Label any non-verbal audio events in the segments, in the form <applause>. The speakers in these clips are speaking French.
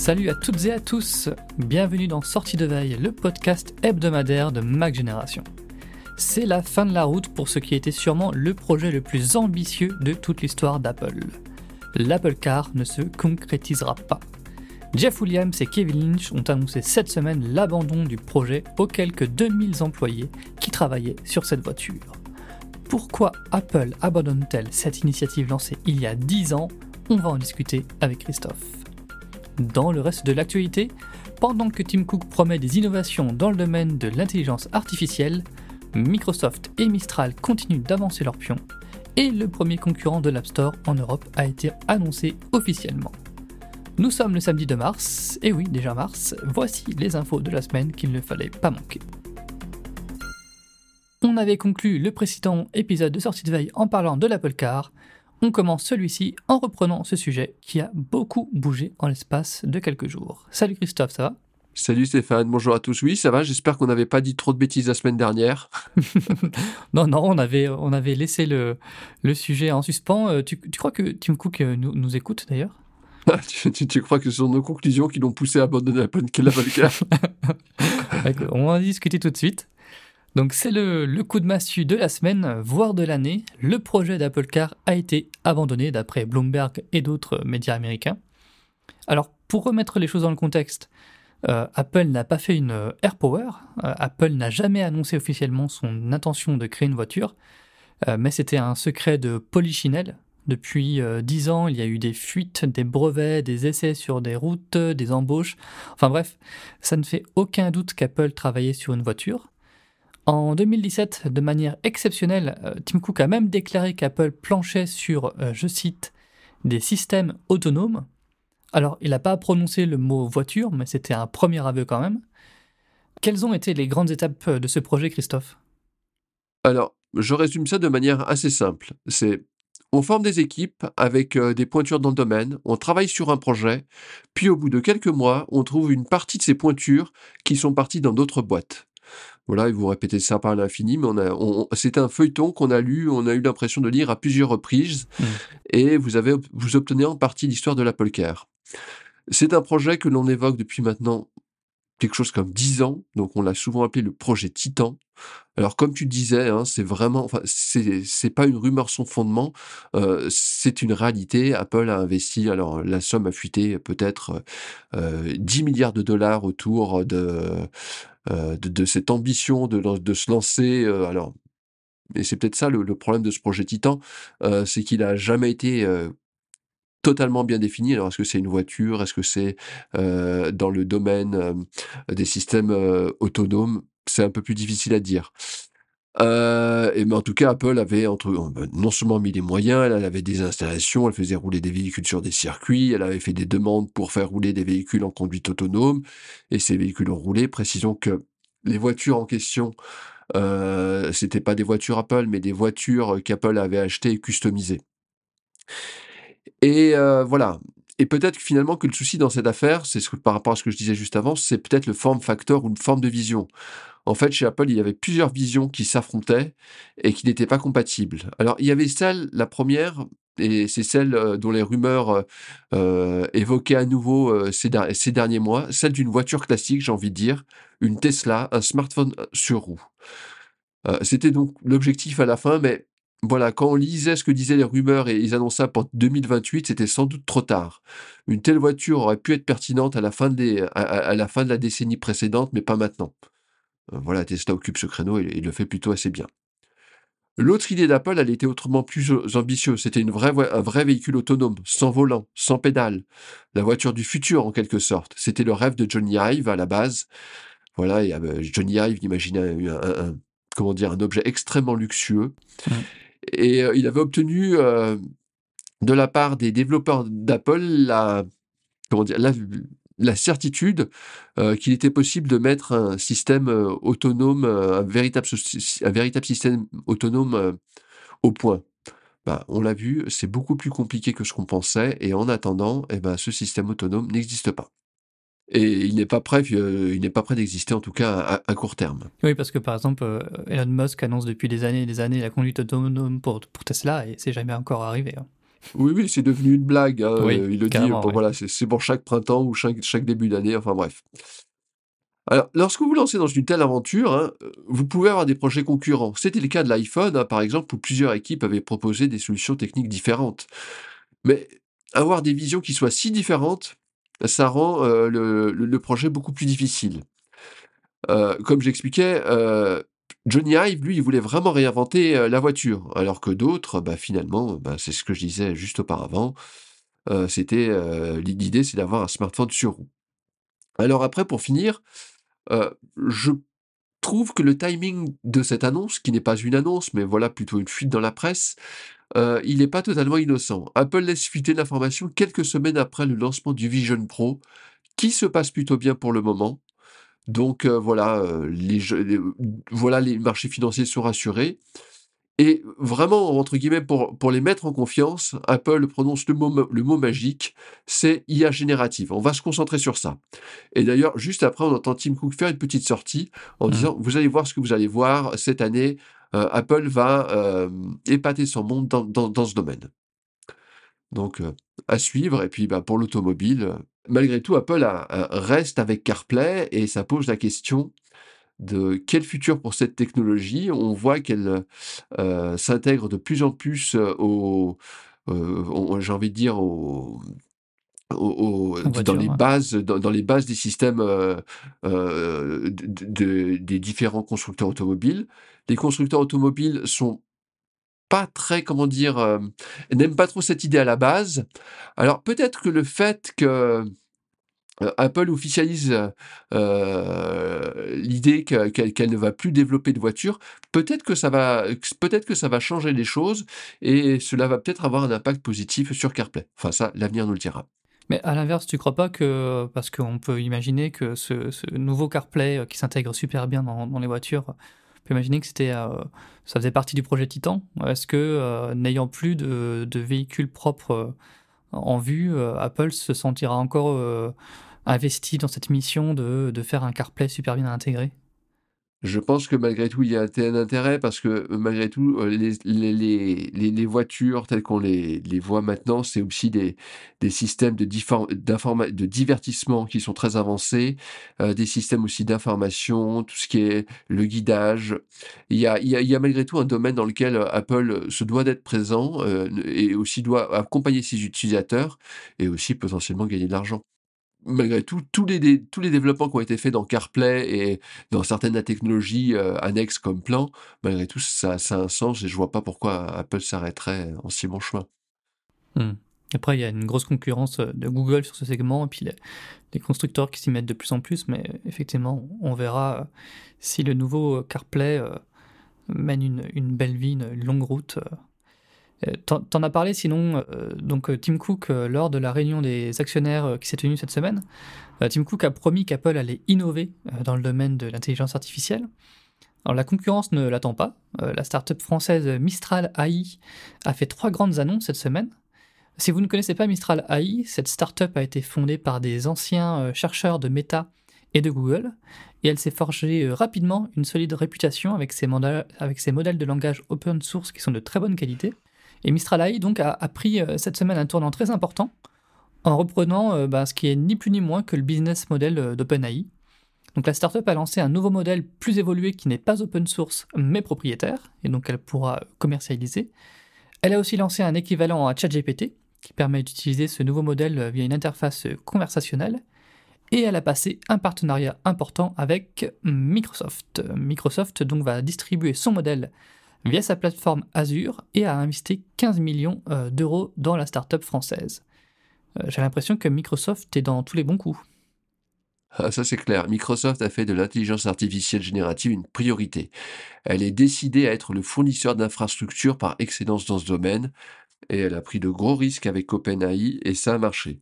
Salut à toutes et à tous, bienvenue dans Sortie de veille, le podcast hebdomadaire de Mac Génération. C'est la fin de la route pour ce qui était sûrement le projet le plus ambitieux de toute l'histoire d'Apple. L'Apple Car ne se concrétisera pas. Jeff Williams et Kevin Lynch ont annoncé cette semaine l'abandon du projet aux quelques 2000 employés qui travaillaient sur cette voiture. Pourquoi Apple abandonne-t-elle cette initiative lancée il y a 10 ans? On va en discuter avec Christophe. Dans le reste de l'actualité, pendant que Tim Cook promet des innovations dans le domaine de l'intelligence artificielle, Microsoft et Mistral continuent d'avancer leurs pions et le premier concurrent de l'App Store en Europe a été annoncé officiellement. Nous sommes le samedi de mars, et oui, déjà mars, voici les infos de la semaine qu'il ne fallait pas manquer. On avait conclu le précédent épisode de sortie de veille en parlant de l'Apple Car. On commence celui-ci en reprenant ce sujet qui a beaucoup bougé en l'espace de quelques jours. Salut Christophe, ça va? Salut Stéphane, bonjour à tous. Oui, ça va, j'espère qu'on n'avait pas dit trop de bêtises la semaine dernière. <laughs> non, non, on avait, on avait laissé le, le sujet en suspens. Euh, tu, tu crois que Tim Cook euh, nous, nous écoute d'ailleurs? Tu, tu, tu, crois que ce sont nos conclusions qui l'ont poussé à abandonner l'Apple <laughs> Car On va en discuter tout de suite. Donc c'est le, coup de massue de la semaine, voire de l'année. Le projet d'Apple Car a été abandonné d'après Bloomberg et d'autres médias américains. Alors pour remettre les choses dans le contexte, euh, Apple n'a pas fait une euh, AirPower. Euh, Apple n'a jamais annoncé officiellement son intention de créer une voiture, euh, mais c'était un secret de Polichinelle. Depuis dix ans, il y a eu des fuites, des brevets, des essais sur des routes, des embauches. Enfin bref, ça ne fait aucun doute qu'Apple travaillait sur une voiture. En 2017, de manière exceptionnelle, Tim Cook a même déclaré qu'Apple planchait sur, je cite, des systèmes autonomes, alors, il n'a pas prononcé le mot voiture, mais c'était un premier aveu quand même. Quelles ont été les grandes étapes de ce projet, Christophe? Alors, je résume ça de manière assez simple. C'est on forme des équipes avec euh, des pointures dans le domaine, on travaille sur un projet, puis au bout de quelques mois, on trouve une partie de ces pointures qui sont parties dans d'autres boîtes. Voilà, et vous répétez ça par l'infini, mais on a, c'est un feuilleton qu'on a lu, on a eu l'impression de lire à plusieurs reprises, mmh. et vous avez, vous obtenez en partie l'histoire de l'Apple Car. C'est un projet que l'on évoque depuis maintenant quelque chose comme dix ans, donc on l'a souvent appelé le projet Titan. Alors comme tu disais, hein, c'est vraiment, enfin, c'est pas une rumeur sans fondement, euh, c'est une réalité. Apple a investi, alors la somme a fuité peut-être euh, 10 milliards de dollars autour de, euh, de, cette ambition de, de se lancer. Euh, alors, et c'est peut-être ça le, problème de ce projet Titan, euh, c'est qu'il a jamais été totalement bien défini. Alors, est-ce que c'est une voiture? Est-ce que c'est euh, dans le domaine euh, des systèmes euh, autonomes? C'est un peu plus difficile à dire. et mais en tout cas, Apple avait entre, ben, non seulement mis des moyens, elle avait des installations, elle faisait rouler des véhicules sur des circuits, elle avait fait des demandes pour faire rouler des véhicules en conduite autonome, et ces véhicules ont roulé. Précisons que les voitures en question, euh, c'était pas des voitures Apple, mais des voitures qu'Apple avait achetées et customisées. Et euh, voilà. Et peut-être finalement que le souci dans cette affaire, c'est ce que, par rapport à ce que je disais juste avant, c'est peut-être le form factor ou une forme de vision. En fait, chez Apple, il y avait plusieurs visions qui s'affrontaient et qui n'étaient pas compatibles. Alors, il y avait celle, la première, et c'est celle euh, dont les rumeurs euh, évoquaient à nouveau euh, ces, ces, derniers mois, celle d'une voiture classique, j'ai envie de dire, une Tesla, un smartphone sur roue. Euh, C'était donc l'objectif à la fin, mais voilà, quand on lisait ce que disaient les rumeurs et ils annonçaient pour 2028, c'était sans doute trop tard. Une telle voiture aurait pu être pertinente à la fin, de la décennie précédente, mais pas maintenant. Euh, voilà, Tesla occupe ce créneau et, le fait plutôt assez bien. L'autre idée d'Apple, elle était autrement plus ambitieuse. C'était un vrai véhicule autonome, sans volant, sans pédale. La voiture du futur, en quelque sorte. C'était le rêve de Johnny Ive à la base. Voilà, et, euh, Johnny Ive imaginait un, objet extrêmement luxueux. Et il avait obtenu de la part des développeurs d'Apple la, comment dire, la, certitude qu'il était possible de mettre un système autonome, un véritable, un véritable système autonome au point. Bah, on l'a vu, c'est beaucoup plus compliqué que ce qu'on pensait, et en attendant, eh ben, ce système autonome n'existe pas. Et il n'est pas prêt, euh, il n'est pas prêt d'exister en tout cas à, à, court terme. Oui, parce que par exemple, euh, Elon Musk annonce depuis des années et des années la conduite autonome pour, pour Tesla et c'est jamais encore arrivé. Hein. Oui, oui, c'est devenu une blague. Hein. Oui, il le dit, carrément, bon, oui. voilà, c'est pour chaque printemps ou chaque, chaque début d'année, enfin bref. Alors, lorsque vous vous lancez dans une telle aventure, hein, euh, vous pouvez avoir des projets concurrents. C'était le cas de l'iPhone, hein, par exemple, où plusieurs équipes avaient proposé des solutions techniques différentes. Mais avoir des visions qui soient si différentes, ça rend euh, le, projet beaucoup plus difficile. Euh, comme j'expliquais, euh, Johnny Ive, lui, il voulait vraiment réinventer la voiture, alors que d'autres, bah, finalement, bah, c'est ce que je disais juste auparavant, c'était l'idée, c'est d'avoir un smartphone sur roue. Alors après, pour finir, je trouve que le timing de cette annonce, qui n'est pas une annonce, mais voilà plutôt une fuite dans la presse, euh, il n'est pas totalement innocent. Apple laisse fuiter l'information quelques semaines après le lancement du Vision Pro, qui se passe plutôt bien pour le moment. Donc euh, voilà, euh, voilà, les marchés financiers sont rassurés. Et vraiment, entre guillemets, pour, pour les mettre en confiance, Apple prononce le mot, ma- le mot magique, c'est IA générative. On va se concentrer sur ça. Et d'ailleurs, juste après, on entend Tim Cook faire une petite sortie en Mhm. disant, vous allez voir ce que vous allez voir cette année, euh, Apple va euh, épater son monde dans, dans- dans ce domaine. Donc, euh, à suivre. Et puis, bah, pour l'automobile, malgré tout, Apple a- a- reste avec CarPlay et ça pose la question de quel futur pour cette technologie. On voit qu'elle euh, s'intègre de plus en plus euh, au, euh, j'ai envie de dire, au, au- au- En dans les ouais. bases, dans, dans les bases des systèmes euh, euh, de- de- des différents constructeurs automobiles. Les constructeurs automobiles sont pas très, comment dire, euh, n'aiment pas trop cette idée à la base. Alors peut-être que le fait que Apple officialise euh, euh, l'idée que- qu'elle ne va plus développer de voitures, peut-être que ça va, peut-être que ça va changer les choses et cela va peut-être avoir un impact positif sur CarPlay. Enfin ça, l'avenir nous le dira. Mais à l'inverse, tu crois pas que, parce qu'on peut imaginer que ce, nouveau CarPlay euh, qui s'intègre super bien dans, les voitures, on peut imaginer que c'était, euh, ça faisait partie du projet Titan. Est-ce que, euh, n'ayant plus de, de véhicules propres euh, en vue, euh, Apple se sentira encore euh, investi dans cette mission de, de faire un CarPlay super bien intégré Je pense que malgré tout, il y a un intérêt parce que euh, malgré tout, euh, les, les, les, voitures telles qu'on les, voit maintenant, c'est aussi des, des systèmes de, de divertissement qui sont très avancés, euh, des systèmes aussi d'information, tout ce qui est le guidage. Il y a, il y a, malgré tout un domaine dans lequel Apple se doit d'être présent et aussi doit accompagner ses utilisateurs et aussi potentiellement gagner de l'argent. Malgré tout, tous les, développements qui ont été faits dans CarPlay et dans certaines technologies euh, annexes comme plan, malgré tout, ça, a un sens et je vois pas pourquoi Apple s'arrêterait en si bon chemin. Hmm. Après, il y a une grosse concurrence euh, de Google sur ce segment, et puis les, constructeurs qui s'y mettent de plus en plus, mais effectivement, on verra euh, si le nouveau CarPlay mène une, belle vie, une longue route. Euh. T'en as parlé sinon, euh, donc euh, Tim Cook, lors de la réunion des actionnaires qui s'est tenue cette semaine, Tim Cook a promis qu'Apple allait innover dans le domaine de l'intelligence artificielle. Alors la concurrence ne l'attend pas. La startup française Mistral AI a fait trois grandes annonces cette semaine. Si vous ne connaissez pas Mistral AI, cette startup a été fondée par des anciens chercheurs de Meta et de Google, et elle s'est forgée rapidement une solide réputation avec ses modèles de langage open source qui sont de très bonne qualité. Et Mistral AI donc a, pris euh, cette semaine un tournant très important en reprenant euh, bah, ce qui est ni plus ni moins que le business model euh, d'OpenAI. Donc la startup a lancé un nouveau modèle plus évolué qui n'est pas open source mais propriétaire, et donc elle pourra commercialiser. Elle a aussi lancé un équivalent à ChatGPT qui permet d'utiliser ce nouveau modèle via une interface conversationnelle. Et elle a passé un partenariat important avec Microsoft. Microsoft donc va distribuer son modèle via sa plateforme Azure et a investi 15 millions euh, d'euros dans la startup française. Euh, J'ai l'impression que Microsoft est dans tous les bons coups. Ah, ça c'est clair, Microsoft a fait de l'intelligence artificielle générative une priorité. Elle est décidée à être le fournisseur d'infrastructures par excellence dans ce domaine, et elle a pris de gros risques avec OpenAI, et ça a marché.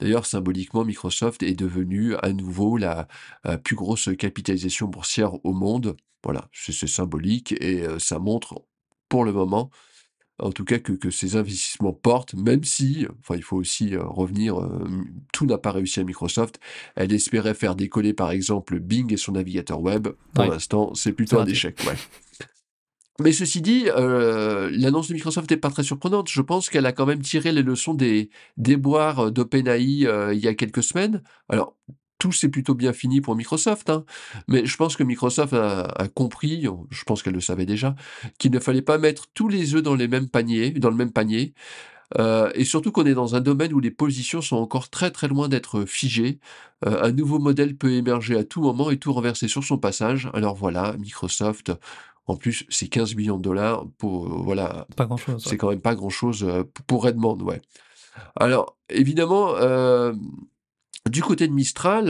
D'ailleurs, symboliquement, Microsoft est devenu à nouveau la, la plus grosse capitalisation boursière au monde. Voilà, c'est symbolique, et euh, ça montre pour le moment en tout cas que, que ces investissements portent, même si, enfin il faut aussi euh, revenir, euh, tout n'a pas réussi à Microsoft. Elle espérait faire décoller par exemple Bing et son navigateur web. Pour Ouais. l'instant, c'est plutôt un échec. Ouais. <laughs> Mais ceci dit, euh, l'annonce de Microsoft n'est pas très surprenante. Je pense qu'elle a quand même tiré les leçons des déboires d'OpenAI euh, il y a quelques semaines. Alors, tout s'est plutôt bien fini pour Microsoft, hein, mais je pense que Microsoft a, compris, je pense qu'elle le savait déjà, qu'il ne fallait pas mettre tous les œufs dans les mêmes paniers, dans le même panier. Euh, et surtout qu'on est dans un domaine où les positions sont encore très très loin d'être figées. un nouveau modèle peut émerger à tout moment et tout renverser sur son passage. Alors voilà, Microsoft en plus, c'est 15 millions de dollars pour, euh, voilà. Pas grand chose. C'est quand même pas grand chose euh, pour Redmond, ouais. Alors, évidemment, euh, du côté de Mistral,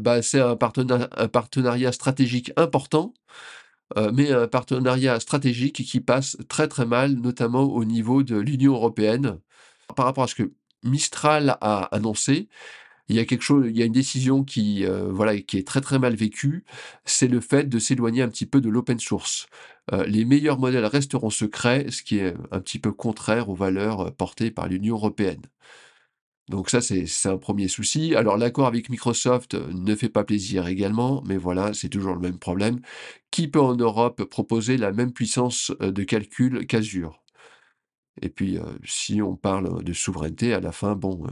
bah, c'est un, partenariat stratégique important, mais un partenariat stratégique qui passe très très mal, notamment au niveau de l'Union européenne. Par rapport à ce que Mistral a annoncé, il y a quelque chose, il y a une décision qui, euh, voilà, qui est très très mal vécue, c'est le fait de s'éloigner un petit peu de l'open source. Euh, les meilleurs modèles resteront secrets, ce qui est un petit peu contraire aux valeurs euh, portées par l'Union européenne. Donc ça, c'est un premier souci. Alors l'accord avec Microsoft ne fait pas plaisir également, mais voilà, c'est toujours le même problème. Qui peut en Europe proposer la même puissance de calcul qu'Azure? Et puis, si on parle de souveraineté, à la fin, bon,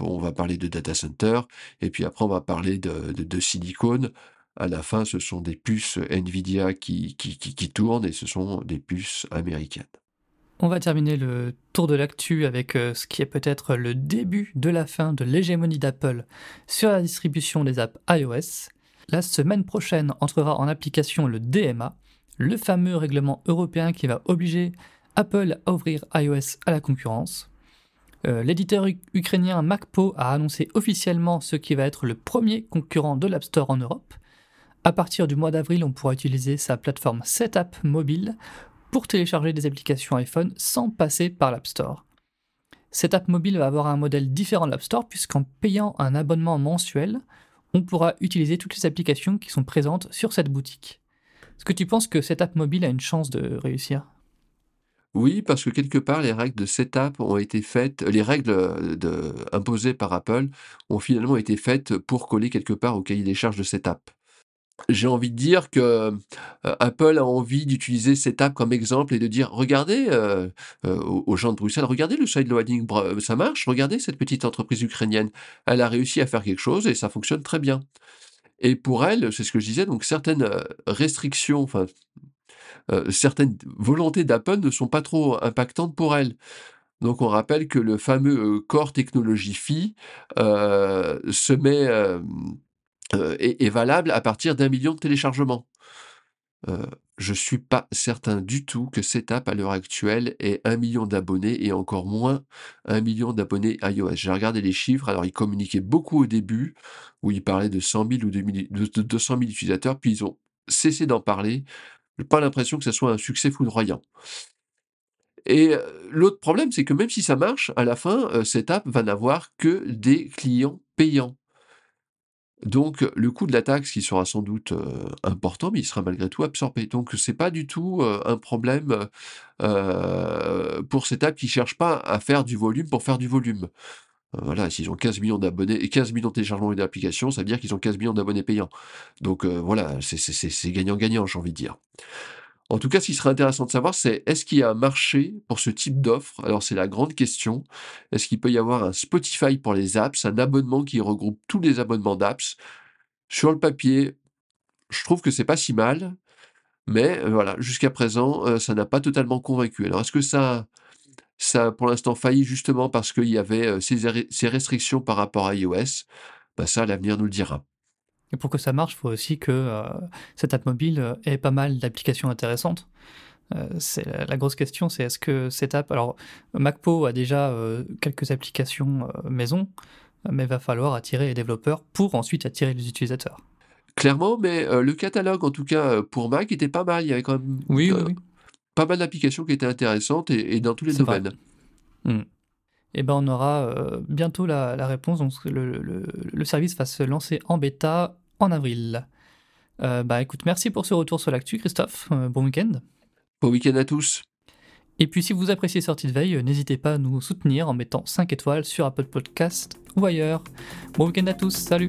on, va parler de data center, et puis après, on va parler de, de, silicone. À la fin, ce sont des puces Nvidia qui, qui, qui, tournent, et ce sont des puces américaines. On va terminer le tour de l'actu avec ce qui est peut-être le début de la fin de l'hégémonie d'Apple sur la distribution des apps iOS. La semaine prochaine entrera en application le DMA, le fameux règlement européen qui va obliger Apple à ouvrir iOS à la concurrence. Euh, l'éditeur ukrainien MacPo a annoncé officiellement ce qui va être le premier concurrent de l'App Store en Europe. À partir du mois d'avril, on pourra utiliser sa plateforme Setup mobile pour télécharger des applications iPhone sans passer par l'App Store. Setup mobile va avoir un modèle différent de l'App Store puisqu'en payant un abonnement mensuel, on pourra utiliser toutes les applications qui sont présentes sur cette boutique. Est-ce que tu penses que Setup mobile a une chance de réussir? Oui, parce que quelque part, les règles de setup ont été faites, les règles de, imposées par Apple ont finalement été faites pour coller quelque part au cahier des charges de setup. J'ai envie de dire que euh, Apple a envie d'utiliser setup comme exemple et de dire regardez euh, euh, aux gens de Bruxelles, regardez le sideloading, ça marche, regardez cette petite entreprise ukrainienne, elle a réussi à faire quelque chose et ça fonctionne très bien. Et pour elle, c'est ce que je disais, donc certaines restrictions, enfin euh, certaines volontés d'Apple ne sont pas trop impactantes pour elle. Donc on rappelle que le fameux euh, Core Technology Fee euh, se met, est, valable à partir d'un million de téléchargements. je ne suis pas certain du tout que cette app à l'heure actuelle ait un million d'abonnés et encore moins un million d'abonnés iOS. J'ai regardé les chiffres, alors ils communiquaient beaucoup au début, où ils parlaient de 100 000 ou de 200 000 utilisateurs, puis ils ont cessé d'en parler n'ai pas l'impression que ce soit un succès foudroyant. Et l'autre problème, c'est que même si ça marche, à la fin, cette app va n'avoir que des clients payants. Donc le coût de la taxe, qui sera sans doute important, mais il sera malgré tout absorbé. Donc ce n'est pas du tout un problème pour cette app qui ne cherche pas à faire du volume pour faire du volume. Voilà, s'ils ont 15 millions d'abonnés et 15 millions de téléchargements d'applications, ça veut dire qu'ils ont 15 millions d'abonnés payants. Donc euh, voilà, c'est gagnant-gagnant, j'ai envie de dire. En tout cas, ce qui serait intéressant de savoir, c'est est-ce qu'il y a un marché pour ce type d'offre? Alors c'est la grande question. Est-ce qu'il peut y avoir un Spotify pour les apps, un abonnement qui regroupe tous les abonnements d'apps? Sur le papier, je trouve que c'est pas si mal, mais euh, voilà, jusqu'à présent, euh, ça n'a pas totalement convaincu. Alors est-ce que ça ça a pour l'instant failli justement parce qu'il y avait ces, restrictions par rapport à iOS. Bah ça, l'avenir nous le dira. Et pour que ça marche, il faut aussi que cette app mobile ait pas mal d'applications intéressantes. c'est la, grosse question, c'est est-ce que cette app, alors MacPo a déjà quelques applications maison, mais il va falloir attirer les développeurs pour ensuite attirer les utilisateurs. Clairement, mais le catalogue, en tout cas pour Mac, était pas mal. Il y avait quand même oui, oui, oui pas mal d'applications qui étaient intéressantes et, dans tous les domaines. Et hmm. eh ben on aura euh, bientôt la, réponse. Donc le, service va se lancer en bêta en avril. Euh, bah écoute, merci pour ce retour sur l'actu, Christophe. Euh, bon week-end. Bon week-end à tous. Et puis si vous appréciez Sortie de Veille, n'hésitez pas à nous soutenir en mettant 5 étoiles sur Apple Podcast ou ailleurs. Bon week-end à tous, salut